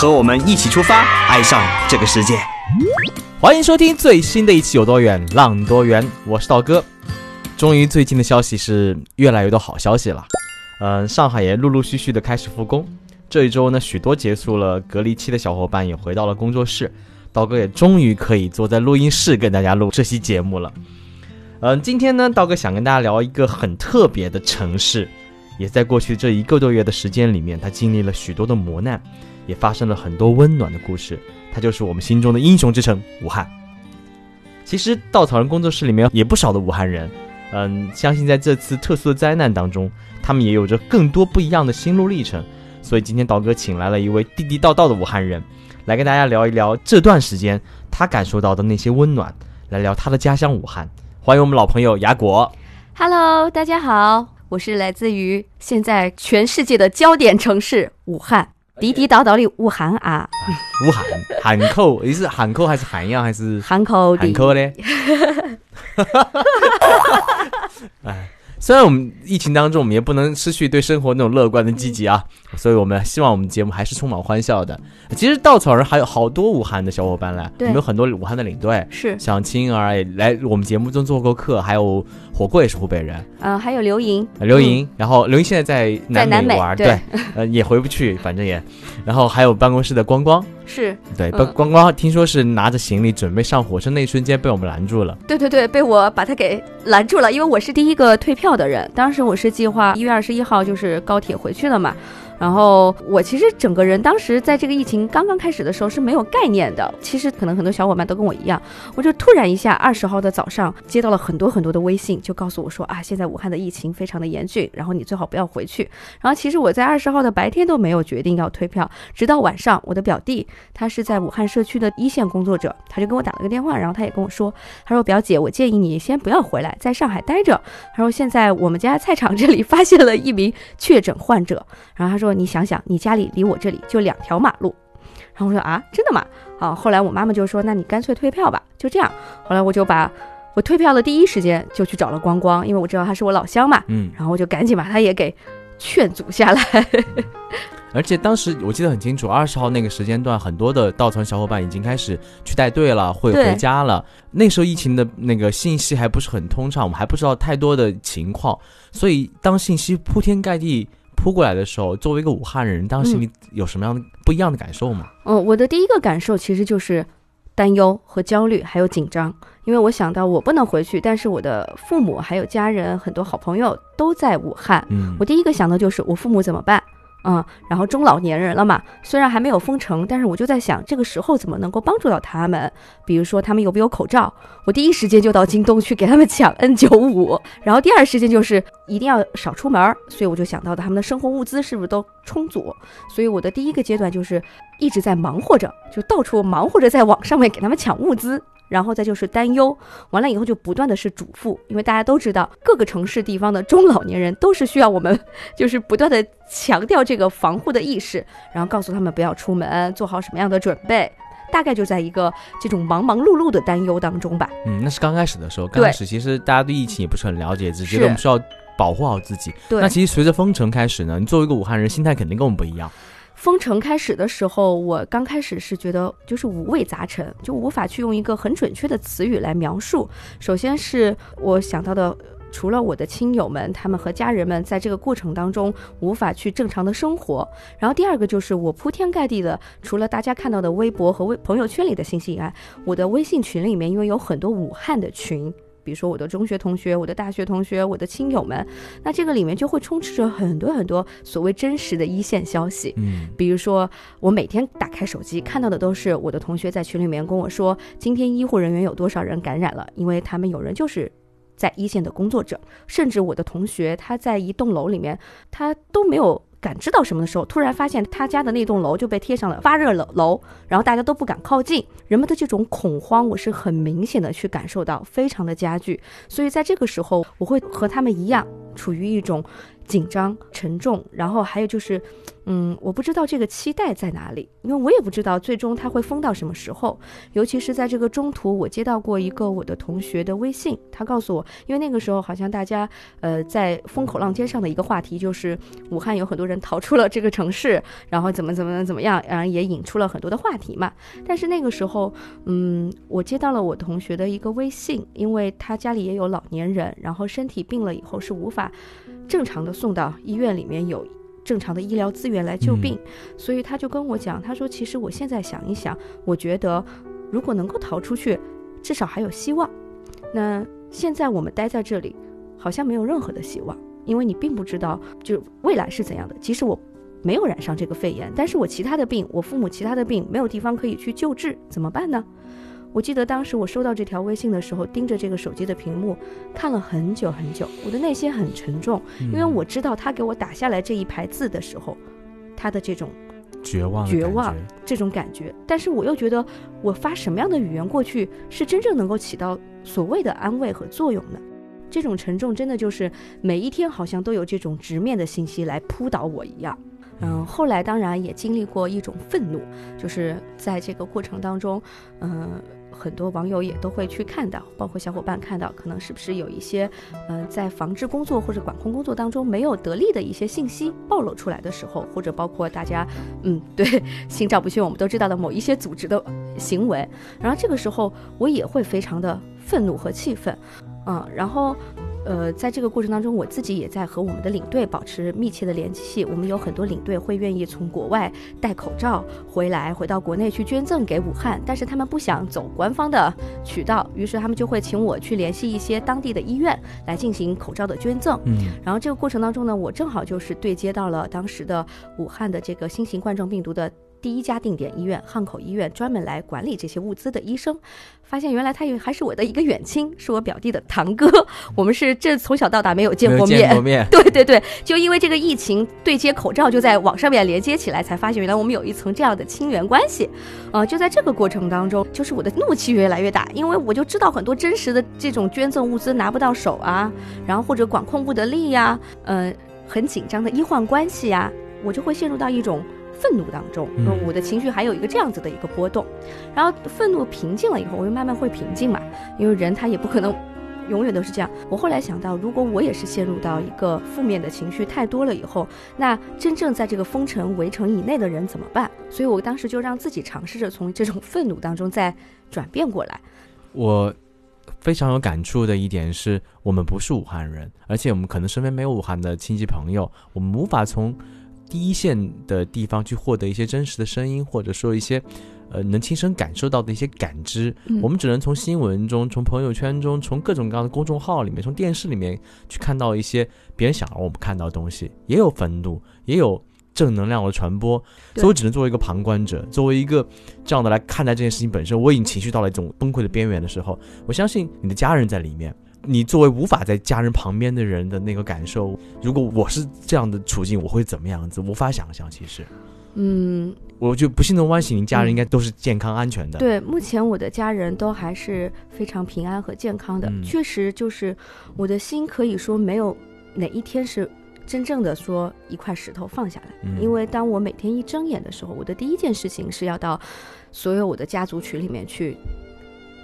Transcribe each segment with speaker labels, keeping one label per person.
Speaker 1: 和我们一起出发，爱上这个世界。欢迎收听最新的一期《有多远浪多远》，我是道哥。终于，最近的消息是越来越多好消息了。嗯，上海也陆陆续续的开始复工。这一周呢，许多结束了隔离期的小伙伴也回到了工作室，道哥也终于可以坐在录音室跟大家录这期节目了。嗯，今天呢，道哥想跟大家聊一个很特别的城市，也在过去这一个多月的时间里面，它经历了许多的磨难，也发生了很多温暖的故事。它就是我们心中的英雄之城——武汉。其实稻草人工作室里面也不少的武汉人，嗯，相信在这次特殊的灾难当中，他们也有着更多不一样的心路历程。所以今天刀哥请来了一位地地道道的武汉人，来跟大家聊一聊这段时间他感受到的那些温暖，来聊他的家乡武汉。欢迎我们老朋友雅果。
Speaker 2: Hello，大家好，我是来自于现在全世界的焦点城市武汉。地地道道的武汉啊，
Speaker 1: 武汉汉口，你是汉口还是汉阳还是
Speaker 2: 汉口？
Speaker 1: 汉口的。哎。虽然我们疫情当中，我们也不能失去对生活那种乐观的积极啊，所以我们希望我们节目还是充满欢笑的。其实稻草人还有好多武汉的小伙伴来，我们有很多武汉的领队，
Speaker 2: 是。
Speaker 1: 像青儿也来我们节目中做过客，还有火锅也是湖北人，
Speaker 2: 嗯，还有刘莹，
Speaker 1: 刘莹，然后刘莹现在在
Speaker 2: 南
Speaker 1: 美玩，对，呃，也回不去，反正也，然后还有办公室的光光。
Speaker 2: 是
Speaker 1: 对，光光光听说是拿着行李准备上火车那一瞬间被我们拦住了。
Speaker 2: 对对对，被我把他给拦住了，因为我是第一个退票的人。当时我是计划一月二十一号就是高铁回去了嘛。然后我其实整个人当时在这个疫情刚刚开始的时候是没有概念的。其实可能很多小伙伴都跟我一样，我就突然一下二十号的早上接到了很多很多的微信，就告诉我说啊，现在武汉的疫情非常的严峻，然后你最好不要回去。然后其实我在二十号的白天都没有决定要退票，直到晚上，我的表弟他是在武汉社区的一线工作者，他就跟我打了个电话，然后他也跟我说，他说表姐，我建议你先不要回来，在上海待着。他说现在我们家菜场这里发现了一名确诊患者，然后他说。你想想，你家里离我这里就两条马路，然后我说啊，真的吗？好，后来我妈妈就说，那你干脆退票吧，就这样。后来我就把我退票的第一时间就去找了光光，因为我知道他是我老乡嘛，嗯，然后我就赶紧把他也给劝阻下来。
Speaker 1: 而且当时我记得很清楚，二十号那个时间段，很多的稻草小伙伴已经开始去带队了，会回家了。那时候疫情的那个信息还不是很通畅，我们还不知道太多的情况，所以当信息铺天盖地。扑过来的时候，作为一个武汉人，当时你有什么样的不一样的感受吗？
Speaker 2: 嗯，我的第一个感受其实就是担忧和焦虑，还有紧张，因为我想到我不能回去，但是我的父母还有家人，很多好朋友都在武汉。嗯，我第一个想的就是我父母怎么办？嗯，然后中老年人了嘛，虽然还没有封城，但是我就在想，这个时候怎么能够帮助到他们？比如说他们有没有口罩？我第一时间就到京东去给他们抢 N95，然后第二时间就是一定要少出门，所以我就想到的他们的生活物资是不是都充足？所以我的第一个阶段就是一直在忙活着，就到处忙活着在网上面给他们抢物资。然后再就是担忧，完了以后就不断的是嘱咐，因为大家都知道各个城市地方的中老年人都是需要我们，就是不断的强调这个防护的意识，然后告诉他们不要出门，做好什么样的准备，大概就在一个这种忙忙碌碌的担忧当中吧。
Speaker 1: 嗯，那是刚开始的时候，刚开始其实大家对疫情也不是很了解，只觉得我们需要保护好自己。
Speaker 2: 对。
Speaker 1: 那其实随着封城开始呢，你作为一个武汉人，心态肯定跟我们不一样。
Speaker 2: 封城开始的时候，我刚开始是觉得就是五味杂陈，就无法去用一个很准确的词语来描述。首先是我想到的，除了我的亲友们，他们和家人们在这个过程当中无法去正常的生活。然后第二个就是我铺天盖地的，除了大家看到的微博和微朋友圈里的信息以外，我的微信群里面因为有很多武汉的群。比如说我的中学同学、我的大学同学、我的亲友们，那这个里面就会充斥着很多很多所谓真实的一线消息。嗯，比如说我每天打开手机看到的都是我的同学在群里面跟我说，今天医护人员有多少人感染了，因为他们有人就是在一线的工作者，甚至我的同学他在一栋楼里面，他都没有感知到什么的时候，突然发现他家的那栋楼就被贴上了发热楼楼，然后大家都不敢靠近，人们的这种恐慌，我是很明显的去感受到，非常的加剧。所以在这个时候，我会和他们一样，处于一种。紧张、沉重，然后还有就是，嗯，我不知道这个期待在哪里，因为我也不知道最终它会封到什么时候。尤其是在这个中途，我接到过一个我的同学的微信，他告诉我，因为那个时候好像大家，呃，在风口浪尖上的一个话题就是武汉有很多人逃出了这个城市，然后怎么怎么怎么样，然后也引出了很多的话题嘛。但是那个时候，嗯，我接到了我同学的一个微信，因为他家里也有老年人，然后身体病了以后是无法。正常的送到医院里面有正常的医疗资源来救病，所以他就跟我讲，他说其实我现在想一想，我觉得如果能够逃出去，至少还有希望。那现在我们待在这里，好像没有任何的希望，因为你并不知道就未来是怎样的。即使我没有染上这个肺炎，但是我其他的病，我父母其他的病没有地方可以去救治，怎么办呢？我记得当时我收到这条微信的时候，盯着这个手机的屏幕看了很久很久，我的内心很沉重，因为我知道他给我打下来这一排字的时候，他的这种
Speaker 1: 绝望、
Speaker 2: 绝望这种感觉。但是我又觉得，我发什么样的语言过去是真正能够起到所谓的安慰和作用呢？这种沉重真的就是每一天好像都有这种直面的信息来扑倒我一样。嗯，后来当然也经历过一种愤怒，就是在这个过程当中，嗯。很多网友也都会去看到，包括小伙伴看到，可能是不是有一些，呃，在防治工作或者管控工作当中没有得力的一些信息暴露出来的时候，或者包括大家，嗯，对，心照不宣，我们都知道的某一些组织的行为，然后这个时候我也会非常的愤怒和气愤，嗯，然后。呃，在这个过程当中，我自己也在和我们的领队保持密切的联系。我们有很多领队会愿意从国外带口罩回来，回到国内去捐赠给武汉，但是他们不想走官方的渠道，于是他们就会请我去联系一些当地的医院来进行口罩的捐赠。嗯，然后这个过程当中呢，我正好就是对接到了当时的武汉的这个新型冠状病毒的。第一家定点医院汉口医院专门来管理这些物资的医生，发现原来他也还是我的一个远亲，是我表弟的堂哥。我们是这从小到大没有见过面，对对对，就因为这个疫情对接口罩，就在网上面连接起来，才发现原来我们有一层这样的亲缘关系。呃，就在这个过程当中，就是我的怒气越来越大，因为我就知道很多真实的这种捐赠物资拿不到手啊，然后或者管控不得力呀，呃，很紧张的医患关系呀，我就会陷入到一种。愤怒当中，我的情绪还有一个这样子的一个波动，然后愤怒平静了以后，我又慢慢会平静嘛，因为人他也不可能永远都是这样。我后来想到，如果我也是陷入到一个负面的情绪太多了以后，那真正在这个封城围城以内的人怎么办？所以我当时就让自己尝试着从这种愤怒当中再转变过来。
Speaker 1: 我非常有感触的一点是，我们不是武汉人，而且我们可能身边没有武汉的亲戚朋友，我们无法从。第一线的地方去获得一些真实的声音，或者说一些，呃，能亲身感受到的一些感知，我们只能从新闻中、从朋友圈中、从各种各样的公众号里面、从电视里面去看到一些别人想让我们看到的东西，也有愤怒，也有正能量的传播，所以我只能作为一个旁观者，作为一个这样的来看待这件事情本身。我已经情绪到了一种崩溃的边缘的时候，我相信你的家人在里面。你作为无法在家人旁边的人的那个感受，如果我是这样的处境，我会怎么样子？无法想象。其实，
Speaker 2: 嗯，
Speaker 1: 我就不幸的万幸，您家人应该都是健康安全的。
Speaker 2: 对，目前我的家人都还是非常平安和健康的。确实，就是我的心可以说没有哪一天是真正的说一块石头放下来。因为当我每天一睁眼的时候，我的第一件事情是要到所有我的家族群里面去。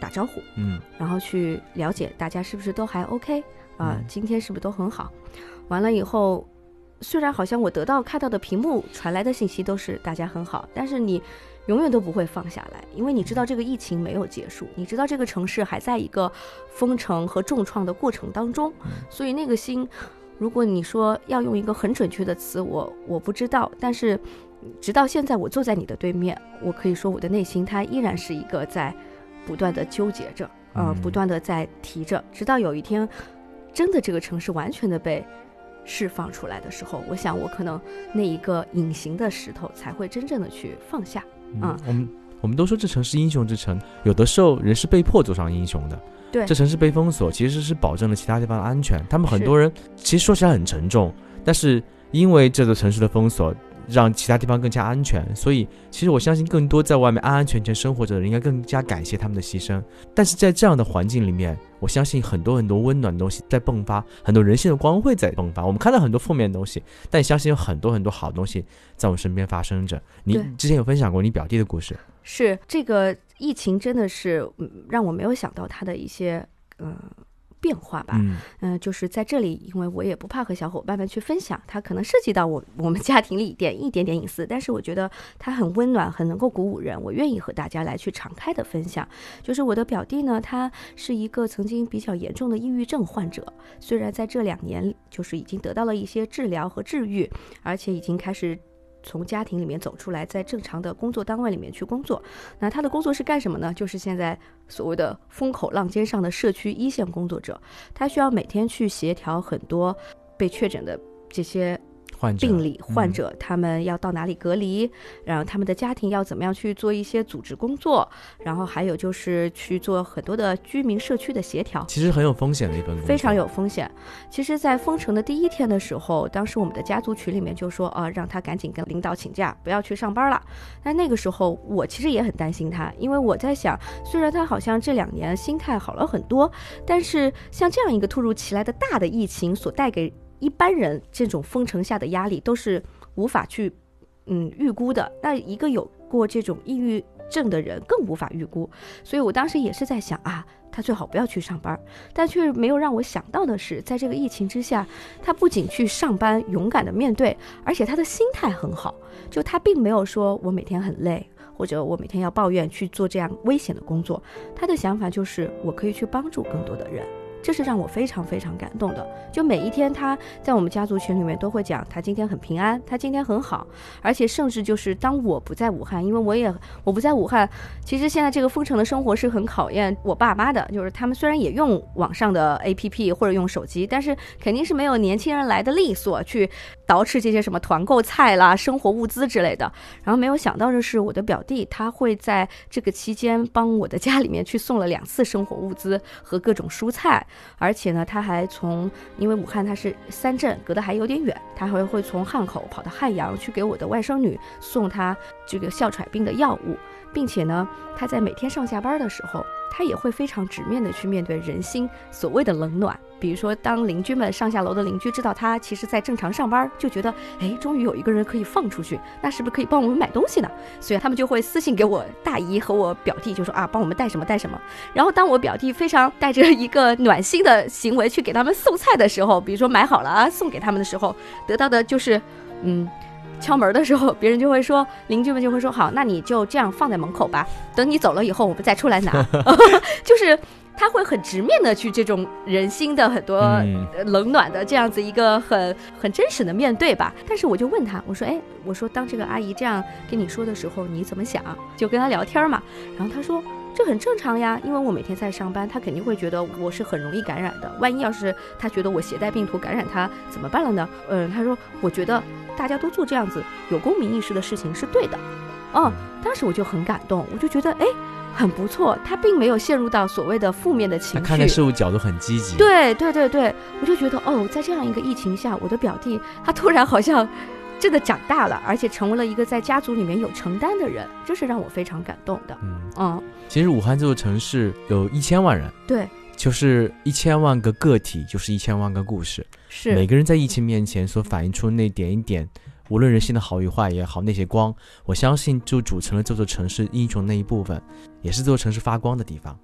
Speaker 2: 打招呼，嗯，然后去了解大家是不是都还 OK 啊？今天是不是都很好？完了以后，虽然好像我得到看到的屏幕传来的信息都是大家很好，但是你永远都不会放下来，因为你知道这个疫情没有结束，你知道这个城市还在一个封城和重创的过程当中，所以那个心，如果你说要用一个很准确的词，我我不知道，但是直到现在我坐在你的对面，我可以说我的内心它依然是一个在。不断的纠结着，呃，不断的在提着，直到有一天，真的这个城市完全的被释放出来的时候，我想我可能那一个隐形的石头才会真正的去放下。
Speaker 1: 嗯，我们我们都说这城是英雄之城，有的时候人是被迫走上英雄的。
Speaker 2: 对，
Speaker 1: 这城市被封锁其实是保证了其他地方的安全。他们很多人其实说起来很沉重，但是因为这座城市的封锁，让其他地方更加安全，所以其实我相信更多在外面安安全全生活着的人，应该更加感谢他们的牺牲。但是在这样的环境里面，我相信很多很多温暖的东西在迸发，很多人性的光辉在迸发。我们看到很多负面的东西，但相信有很多很多好东西在我们身边发生着。你之前有分享过你表弟的故事，
Speaker 2: 是这个疫情真的是嗯让我没有想到他的一些嗯、呃变化吧。
Speaker 1: 嗯，
Speaker 2: 嗯、就是在这里，因为我也不怕和小伙伴们去分享，它可能涉及到我我们家庭里一点一点点隐私，但是我觉得它很温暖，很能够鼓舞人，我愿意和大家来去敞开的分享。就是我的表弟呢，他是一个曾经比较严重的抑郁症患者，虽然在这两年就是已经得到了一些治疗和治愈，而且已经开始。从家庭里面走出来，在正常的工作单位里面去工作。那他的工作是干什么呢？就是现在所谓的风口浪尖上的社区一线工作者。他需要每天去协调很多被确诊的这些病理患
Speaker 1: 嗯
Speaker 2: 者，他们要到哪里隔离，然后他们的家庭要怎么样去做一些组织工作，然后还有就是去做很多的居民社区的协调。
Speaker 1: 其实很有风险的一份工作，
Speaker 2: 非常有风险。其实，在封城的第一天的时候，当时我们的家族群里面就说，啊，让他赶紧跟领导请假，不要去上班了。但那个时候，我其实也很担心他，因为我在想，虽然他好像这两年心态好了很多，但是像这样一个突如其来的大的疫情所带给一般人这种封城下的压力，都是无法去嗯预估的。那一个有过这种抑郁症的人更无法预估，所以我当时也是在想啊，他最好不要去上班。但却没有让我想到的是，在这个疫情之下，他不仅去上班，勇敢的面对，而且他的心态很好。就他并没有说我每天很累，或者我每天要抱怨去做这样危险的工作。他的想法就是我可以去帮助更多的人。这是让我非常非常感动的。就每一天，他在我们家族群里面都会讲，他今天很平安，他今天很好，而且甚至就是当我不在武汉，因为我也我不在武汉，其实现在这个封城的生活是很考验我爸妈的，就是他们虽然也用网上的 APP 或者用手机，但是肯定是没有年轻人来的利索去捯饬这些什么团购菜啦、生活物资之类的。然后没有想到的是，我的表弟他会在这个期间帮我的家里面去送了两次生活物资和各种蔬菜，而且呢，他还从因为武汉它是三镇，隔得还有点远，他还会从汉口跑到汉阳去给我的外甥女送他这个哮喘病的药物，并且呢，他在每天上下班的时候，他也会非常直面的去面对人心所谓的冷暖。比如说，当邻居们上下楼的邻居知道他其实在正常上班，就觉得，哎，终于有一个人可以放出去，那是不是可以帮我们买东西呢？所以他们就会私信给我大姨和我表弟，就说啊，帮我们带什么带什么。然后当我表弟非常带着一个暖心的行为去给他们送菜的时候，比如说买好了啊送给他们的时候，得到的就是，嗯。敲门的时候，别人就会说，邻居们就会说，好，那你就这样放在门口吧，等你走了以后，我们再出来拿。就是他会很直面的去这种人心的很多冷暖的这样子一个很很真实的面对吧。但是我就问他，我说，哎，我说当这个阿姨这样跟你说的时候，你怎么想？就跟他聊天嘛。然后他说。这很正常呀，因为我每天在上班，他肯定会觉得我是很容易感染的。万一要是他觉得我携带病毒感染他，怎么办了呢？嗯，他说，我觉得大家都做这样子有公民意识的事情是对的。哦，当时我就很感动，我就觉得，哎，很不错，他并没有陷入到所谓的负面的情绪。
Speaker 1: 他看待事物角度很积极，
Speaker 2: 对对对对，我就觉得哦，在这样一个疫情下，我的表弟他突然好像真的长大了，而且成为了一个在家族里面有承担的人，这是让我非常感动的。
Speaker 1: 嗯，
Speaker 2: 嗯，
Speaker 1: 其实武汉这座城市有一千万人，
Speaker 2: 对，
Speaker 1: 就是一千万个个体，就是一千万个故事。
Speaker 2: 是每，
Speaker 1: 个人在疫情面前所反映出那点一点，无论人性的好与坏也好，那些光，我相信就组成了这座城市英雄那一部分，也是这座城市发光的地方。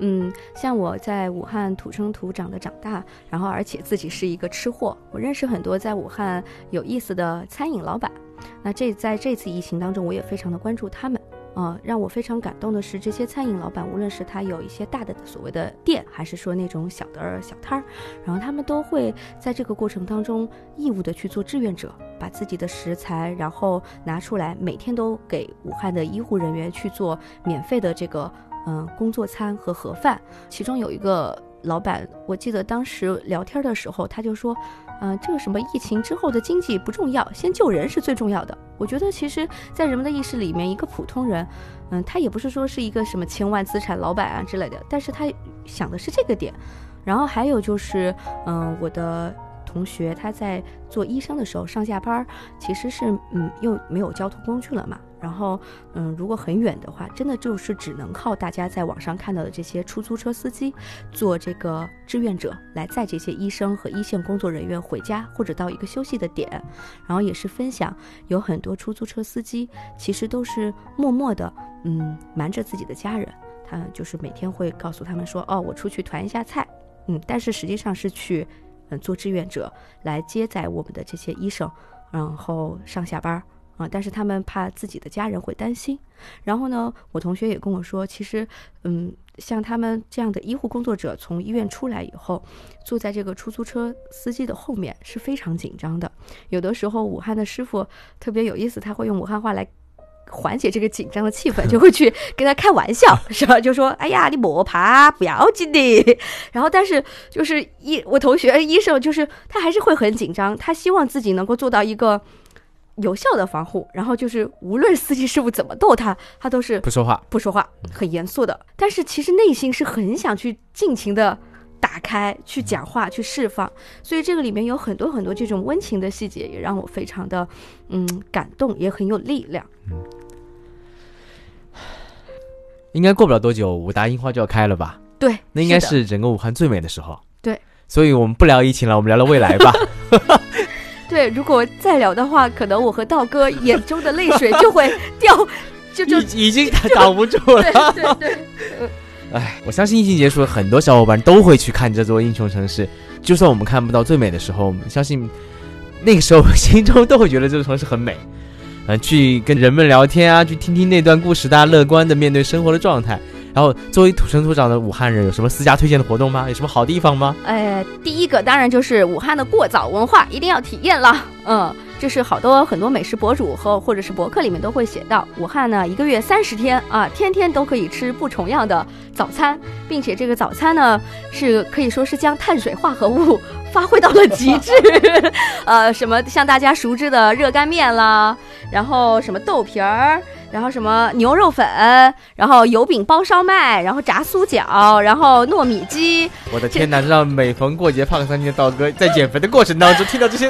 Speaker 2: 嗯，像我在武汉土生土长的长大，然后而且自己是一个吃货，我认识很多在武汉有意思的餐饮老板。那这在这次疫情当中，我也非常的关注他们。啊、让我非常感动的是，这些餐饮老板，无论是他有一些大的所谓的店，还是说那种小的小摊儿，然后他们都会在这个过程当中义务的去做志愿者，把自己的食材然后拿出来，每天都给武汉的医护人员去做免费的这个嗯、工作餐和盒饭。其中有一个老板，我记得当时聊天的时候，他就说，嗯、这个什么疫情之后的经济不重要，先救人是最重要的。我觉得其实，在人们的意识里面，一个普通人，嗯，他也不是说是一个什么千万资产老板啊之类的，但是他想的是这个点。然后还有就是，嗯、我的同学他在做医生的时候上下班，其实是嗯又没有交通工具了嘛。然后嗯，如果很远的话，真的就是只能靠大家在网上看到的这些出租车司机做这个志愿者来载这些医生和一线工作人员回家或者到一个休息的点。然后也是分享，有很多出租车司机其实都是默默的嗯瞒着自己的家人，他就是每天会告诉他们说哦我出去团一下菜，嗯，但是实际上是去嗯做志愿者来接载我们的这些医生，然后上下班儿。啊，但是他们怕自己的家人会担心，然后呢，我同学也跟我说，其实，嗯，像他们这样的医护工作者从医院出来以后，坐在这个出租车司机的后面是非常紧张的。有的时候，武汉的师傅特别有意思，他会用武汉话来缓解这个紧张的气氛，就会去 跟他开玩笑，是吧？就说：“哎呀，你莫怕，不要紧的。”然后，但是就是医我同学医生，就是他还是会很紧张，他希望自己能够做到一个。有效的防护，然后就是无论司机师傅怎么逗他，他都是
Speaker 1: 不说话，
Speaker 2: 不说话，很严肃的。但是其实内心是很想去尽情的打开，去讲话，去释放。所以这个里面有很多很多这种温情的细节，也让我非常的嗯感动，也很有力量。嗯，
Speaker 1: 应该过不了多久，武大樱花就要开了吧？
Speaker 2: 对，
Speaker 1: 那应该是整个武汉最美的时候。
Speaker 2: 对，
Speaker 1: 所以我们不聊疫情了，我们聊聊未来吧。
Speaker 2: 对，如果再聊的话，可能我和道哥眼中的泪水就会掉，就就
Speaker 1: 已经挡不住
Speaker 2: 了。对对对。
Speaker 1: 哎，我相信疫情结束，很多小伙伴都会去看这座英雄城市。就算我们看不到最美的时候，相信那个时候心中都会觉得这座城市很美。嗯，去跟人们聊天啊，去听听那段故事，大家乐观的面对生活的状态。然后，作为土生土长的武汉人，有什么私家推荐的活动吗？有什么好地方吗？
Speaker 2: 哎，第一个当然就是武汉的过早文化，一定要体验了。嗯，这是好多很多美食博主和或者是博客里面都会写到，武汉呢一个月三十天啊，天天都可以吃不重样的早餐，并且这个早餐呢是可以说是将碳水化合物发挥到了极致。呃，什么像大家熟知的热干面啦，然后什么豆皮儿。然后什么牛肉粉，然后油饼包烧麦，然后炸酥饺，然后糯米鸡。
Speaker 1: 我的天哪！让每逢过节胖三斤的道哥在减肥的过程当中听到这些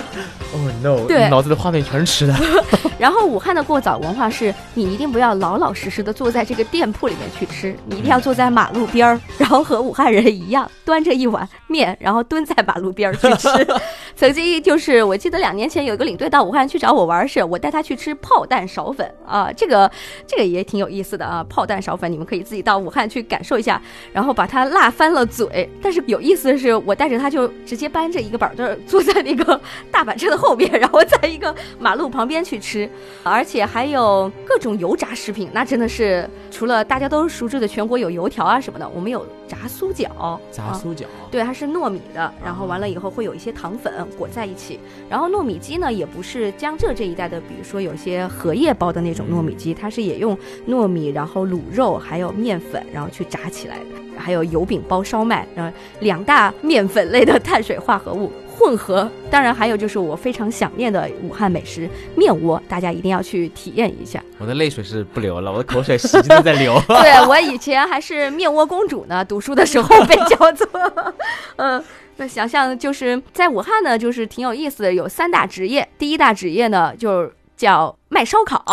Speaker 1: ，Oh no！
Speaker 2: 对，
Speaker 1: 脑子的画面全是吃的。
Speaker 2: 然后武汉的过早文化是，你一定不要老老实实的坐在这个店铺里面去吃，你一定要坐在马路边儿，然后和武汉人一样，端着一碗面，然后蹲在马路边儿去吃。曾经就是我记得两年前有一个领队到武汉去找我玩时，我带他去吃炮弹苕粉啊，这个。这个也挺有意思的啊，炮弹勺粉，你们可以自己到武汉去感受一下，然后把它辣翻了嘴。但是有意思的是，我带着他就直接搬着一个板凳坐在那个大板车的后边，然后在一个马路旁边去吃，而且还有各种油炸食品。那真的是除了大家都熟知的全国有油条啊什么的，我们有炸酥饺，
Speaker 1: 炸酥饺，
Speaker 2: 对，它是糯米的，然后完了以后会有一些糖粉裹在一起。然后糯米鸡呢，也不是江浙这一带的，比如说有些荷叶包的那种糯米鸡，它是也。用糯米，然后卤肉，还有面粉，然后去炸起来的，还有油饼包烧麦，然后两大面粉类的碳水化合物混合。当然还有就是我非常想念的武汉美食面窝，大家一定要去体验一下。
Speaker 1: 我的泪水是不流了，我的口水使劲的在流。
Speaker 2: 对我以前还是面窝公主呢，读书的时候被叫做。嗯，那想象就是在武汉呢，就是挺有意思的，有三大职业。第一大职业呢，就是。叫卖烧烤，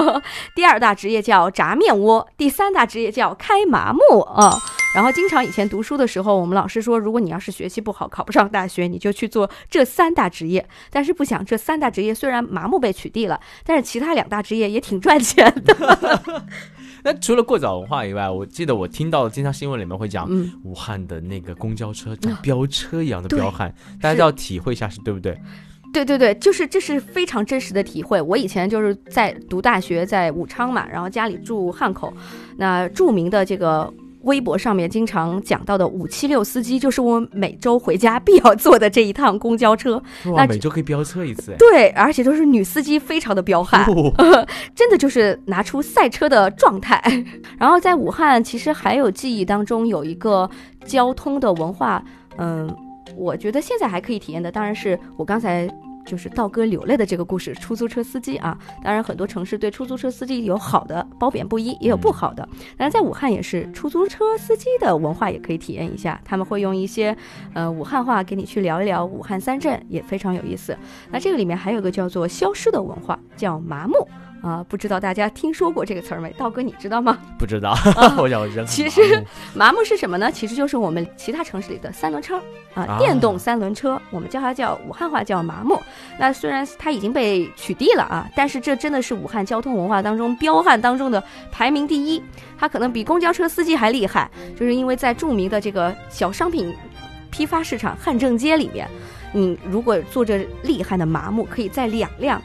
Speaker 2: 第二大职业叫炸面窝，第三大职业叫开麻木啊。然后经常以前读书的时候，我们老师说，如果你要是学习不好，考不上大学，你就去做这三大职业。但是不想这三大职业虽然麻木被取缔了，但是其他两大职业也挺赚钱的。
Speaker 1: 那除了过早文化以外，我记得我听到经常新闻里面会讲，武汉的那个公交车像飙车一样的彪悍，大家都要体会一下，是对不对？
Speaker 2: 对对对，就是这是非常真实的体会。我以前就是在读大学，在武昌嘛，然后家里住汉口，那著名的这个微博上面经常讲到的五七六司机，就是我每周回家必要坐的这一趟公交车。
Speaker 1: 那，每周可以飙车一次？
Speaker 2: 对，而且都是女司机，非常的彪悍，真的就是拿出赛车的状态。然后在武汉，其实还有记忆当中有一个交通的文化，嗯。我觉得现在还可以体验的，当然是我刚才就是道哥流泪的这个故事，出租车司机啊。当然，很多城市对出租车司机有好的褒贬不一，也有不好的。但是在武汉也是，出租车司机的文化也可以体验一下。他们会用一些呃武汉话给你去聊一聊武汉三镇，也非常有意思。那这个里面还有个叫做消失的文化，叫麻木。啊，不知道大家听说过这个词儿没？道哥，你知道吗？
Speaker 1: 不知道，我想人
Speaker 2: 其实麻木是什么呢？其实就是我们其他城市里的三轮车啊，电动三轮车，我们叫它叫武汉话叫麻木。那虽然它已经被取缔了啊，但是这真的是武汉交通文化当中彪悍当中的排名第一。它可能比公交车司机还厉害，就是因为在著名的这个小商品批发市场汉正街里面，你如果坐着厉害的麻木，可以在两辆。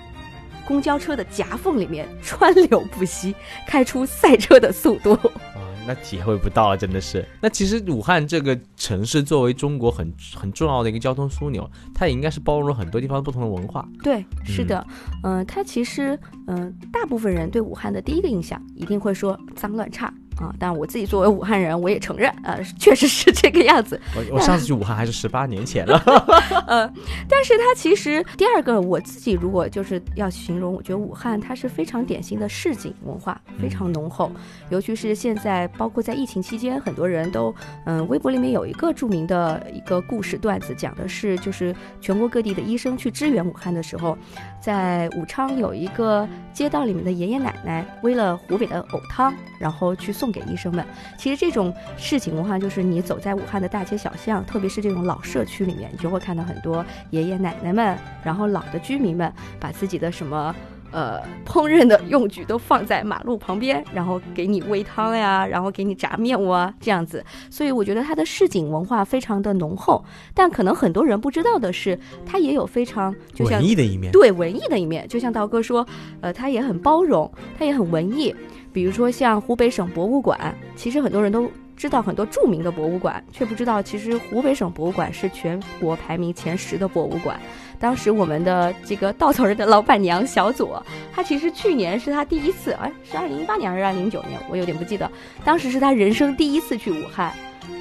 Speaker 2: 公交车的夹缝里面川流不息，开出赛车的速度。
Speaker 1: 啊，那体会不到，真的是。那其实武汉这个城市作为中国很很重要的一个交通枢纽，它也应该是包容了很多地方不同的文化。
Speaker 2: 对，是的，嗯，它其实，嗯，大部分人对武汉的第一个印象一定会说脏乱差。啊，但我自己作为武汉人，我也承认，呃，确实是这个样子。
Speaker 1: 我我上次去武汉还是十八年前了。
Speaker 2: 呃，但是它其实第二个，我自己如果就是要形容，我觉得武汉它是非常典型的市井文化，非常浓厚。尤其是现在，包括在疫情期间，很多人都，嗯，微博里面有一个著名的一个故事段子，讲的是就是全国各地的医生去支援武汉的时候，在武昌有一个街道里面的爷爷奶奶煨了湖北的藕汤，然后去送。给医生们，其实这种市井文化，就是你走在武汉的大街小巷，特别是这种老社区里面，你就会看到很多爷爷奶奶们，然后老的居民们，把自己的什么呃烹饪的用具都放在马路旁边，然后给你煨汤呀，然后给你炸面窝这样子。所以我觉得它的市井文化非常的浓厚，但可能很多人不知道的是，它也有非常就像
Speaker 1: 文艺的一面，
Speaker 2: 对文艺的一面，就像道哥说，呃，它也很包容，它也很文艺。比如说像湖北省博物馆，其实很多人都知道很多著名的博物馆，却不知道其实湖北省博物馆是全国排名前十的博物馆。当时我们的这个稻草人的老板娘小左，她其实去年是她第一次，哎，是二零一八年还是二零一九年，我有点不记得。当时是她人生第一次去武汉，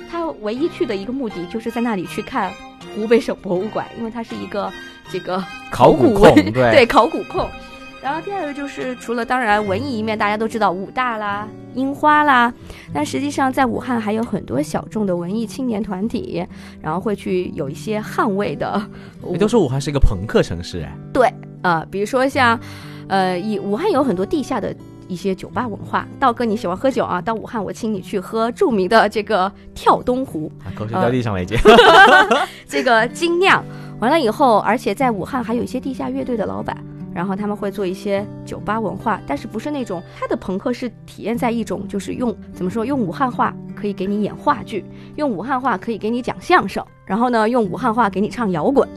Speaker 2: 她唯一去的一个目的就是在那里去看湖北省博物馆，因为她是一个这个
Speaker 1: 考古控，
Speaker 2: 对考古控。然后第二个就是，除了当然文艺一面，大家都知道武大啦、樱花啦，但实际上在武汉还有很多小众的文艺青年团体，然后会去有一些捍卫的。
Speaker 1: 也都说武汉是一个朋克城市哎。
Speaker 2: 对，呃，比如说像，呃，以武汉有很多地下的一些酒吧文化。道哥你喜欢喝酒啊？到武汉我请你去喝著名的这个跳东湖。
Speaker 1: 口水掉地上了已经。
Speaker 2: 这个精酿完了以后，而且在武汉还有一些地下乐队的老板。然后他们会做一些酒吧文化，但是不是那种他的朋克是体验在一种就是用怎么说用武汉话可以给你演话剧，用武汉话可以给你讲相声，然后呢用武汉话给你唱摇滚。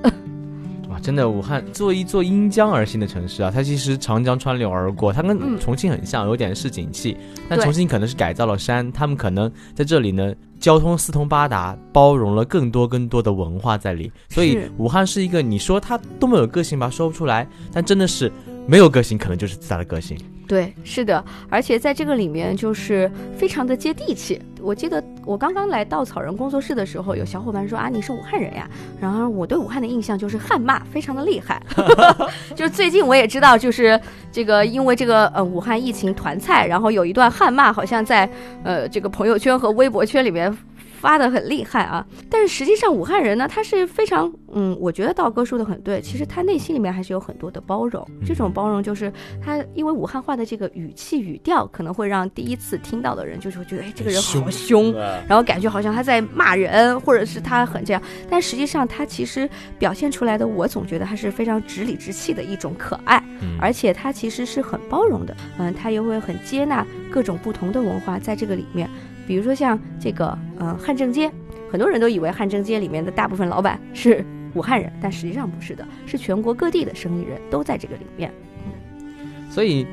Speaker 1: 哇，真的武汉作为一座因江而兴的城市啊，它其实长江穿流而过，它跟重庆很像，有点市井气。但重庆可能是改造了山，他们可能在这里呢。交通四通八达，包容了更多更多的文化在里，所以武汉是一个你说它多么有个性吧，说不出来，但真的是没有个性，可能就是自大的个性。
Speaker 2: 对，是的，而且在这个里面就是非常的接地气。我记得我刚刚来稻草人工作室的时候，有小伙伴说啊，你是武汉人呀？然后我对武汉的印象就是汉骂非常的厉害。就最近我也知道，就是这个因为这个呃武汉疫情团菜，然后有一段汉骂，好像在呃这个朋友圈和微博圈里面。发的很厉害啊，但是实际上武汉人呢，他是非常，嗯，我觉得道哥说的很对，其实他内心里面还是有很多的包容。这种包容就是他，因为武汉话的这个语气语调，可能会让第一次听到的人就是会觉得，哎，这个人好凶，然后感觉好像他在骂人，或者是他很这样。但实际上他其实表现出来的，我总觉得他是非常直理直气的一种可爱，而且他其实是很包容的，嗯，他也会很接纳各种不同的文化在这个里面。比如说像这个，呃，汉正街，很多人都以为汉正街里面的大部分老板是武汉人，但实际上不是的，是全国各地的生意人都在这个里面。
Speaker 1: 所以，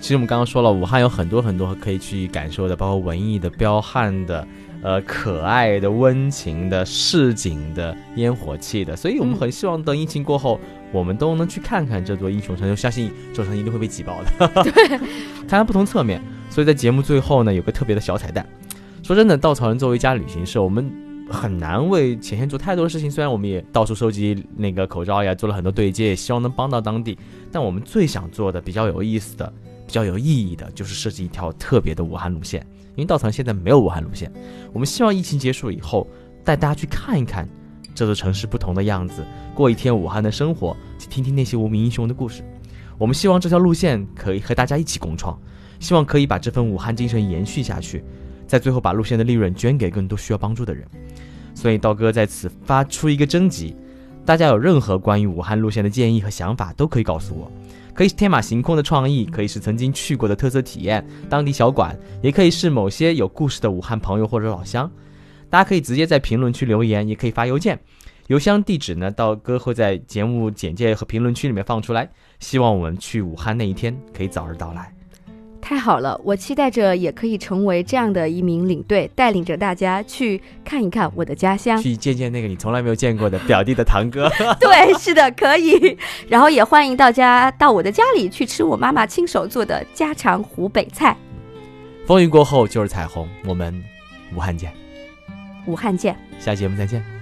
Speaker 1: 其实我们刚刚说了，武汉有很多很多可以去感受的，包括文艺的、彪悍的、呃，可爱的、温情的、市井的、烟火气的。所以我们很希望等疫情过后，我们都能去看看这座英雄城，就相信这座城一定会被挤爆的。
Speaker 2: 对，
Speaker 1: 看看不同侧面。所以在节目最后呢，有个特别的小彩蛋。说真的，稻草人作为一家旅行社，我们很难为前线做太多的事情。虽然我们也到处收集那个口罩呀，做了很多对接，也希望能帮到当地，但我们最想做的、比较有意思的、比较有意义的，就是设计一条特别的武汉路线。因为稻草人现在没有武汉路线，我们希望疫情结束以后，带大家去看一看这座城市不同的样子，过一天武汉的生活，去听听那些无名英雄的故事。我们希望这条路线可以和大家一起共创，希望可以把这份武汉精神延续下去，在最后把路线的利润捐给更多需要帮助的人。所以道哥在此发出一个征集，大家有任何关于武汉路线的建议和想法，都可以告诉我。可以是天马行空的创意，可以是曾经去过的特色体验、当地小馆，也可以是某些有故事的武汉朋友或者老乡。大家可以直接在评论区留言，也可以发邮件。邮箱地址呢，道哥会在节目简介和评论区里面放出来。希望我们去武汉那一天可以早日到来。
Speaker 2: 太好了，我期待着也可以成为这样的一名领队，带领着大家去看一看我的家乡，
Speaker 1: 去见见那个你从来没有见过的表弟的堂哥。
Speaker 2: 对，是的，可以。然后也欢迎大家到我的家里去吃我妈妈亲手做的家常湖北菜。
Speaker 1: 风雨过后就是彩虹，我们武汉见。
Speaker 2: 武汉见。
Speaker 1: 下期节目再见。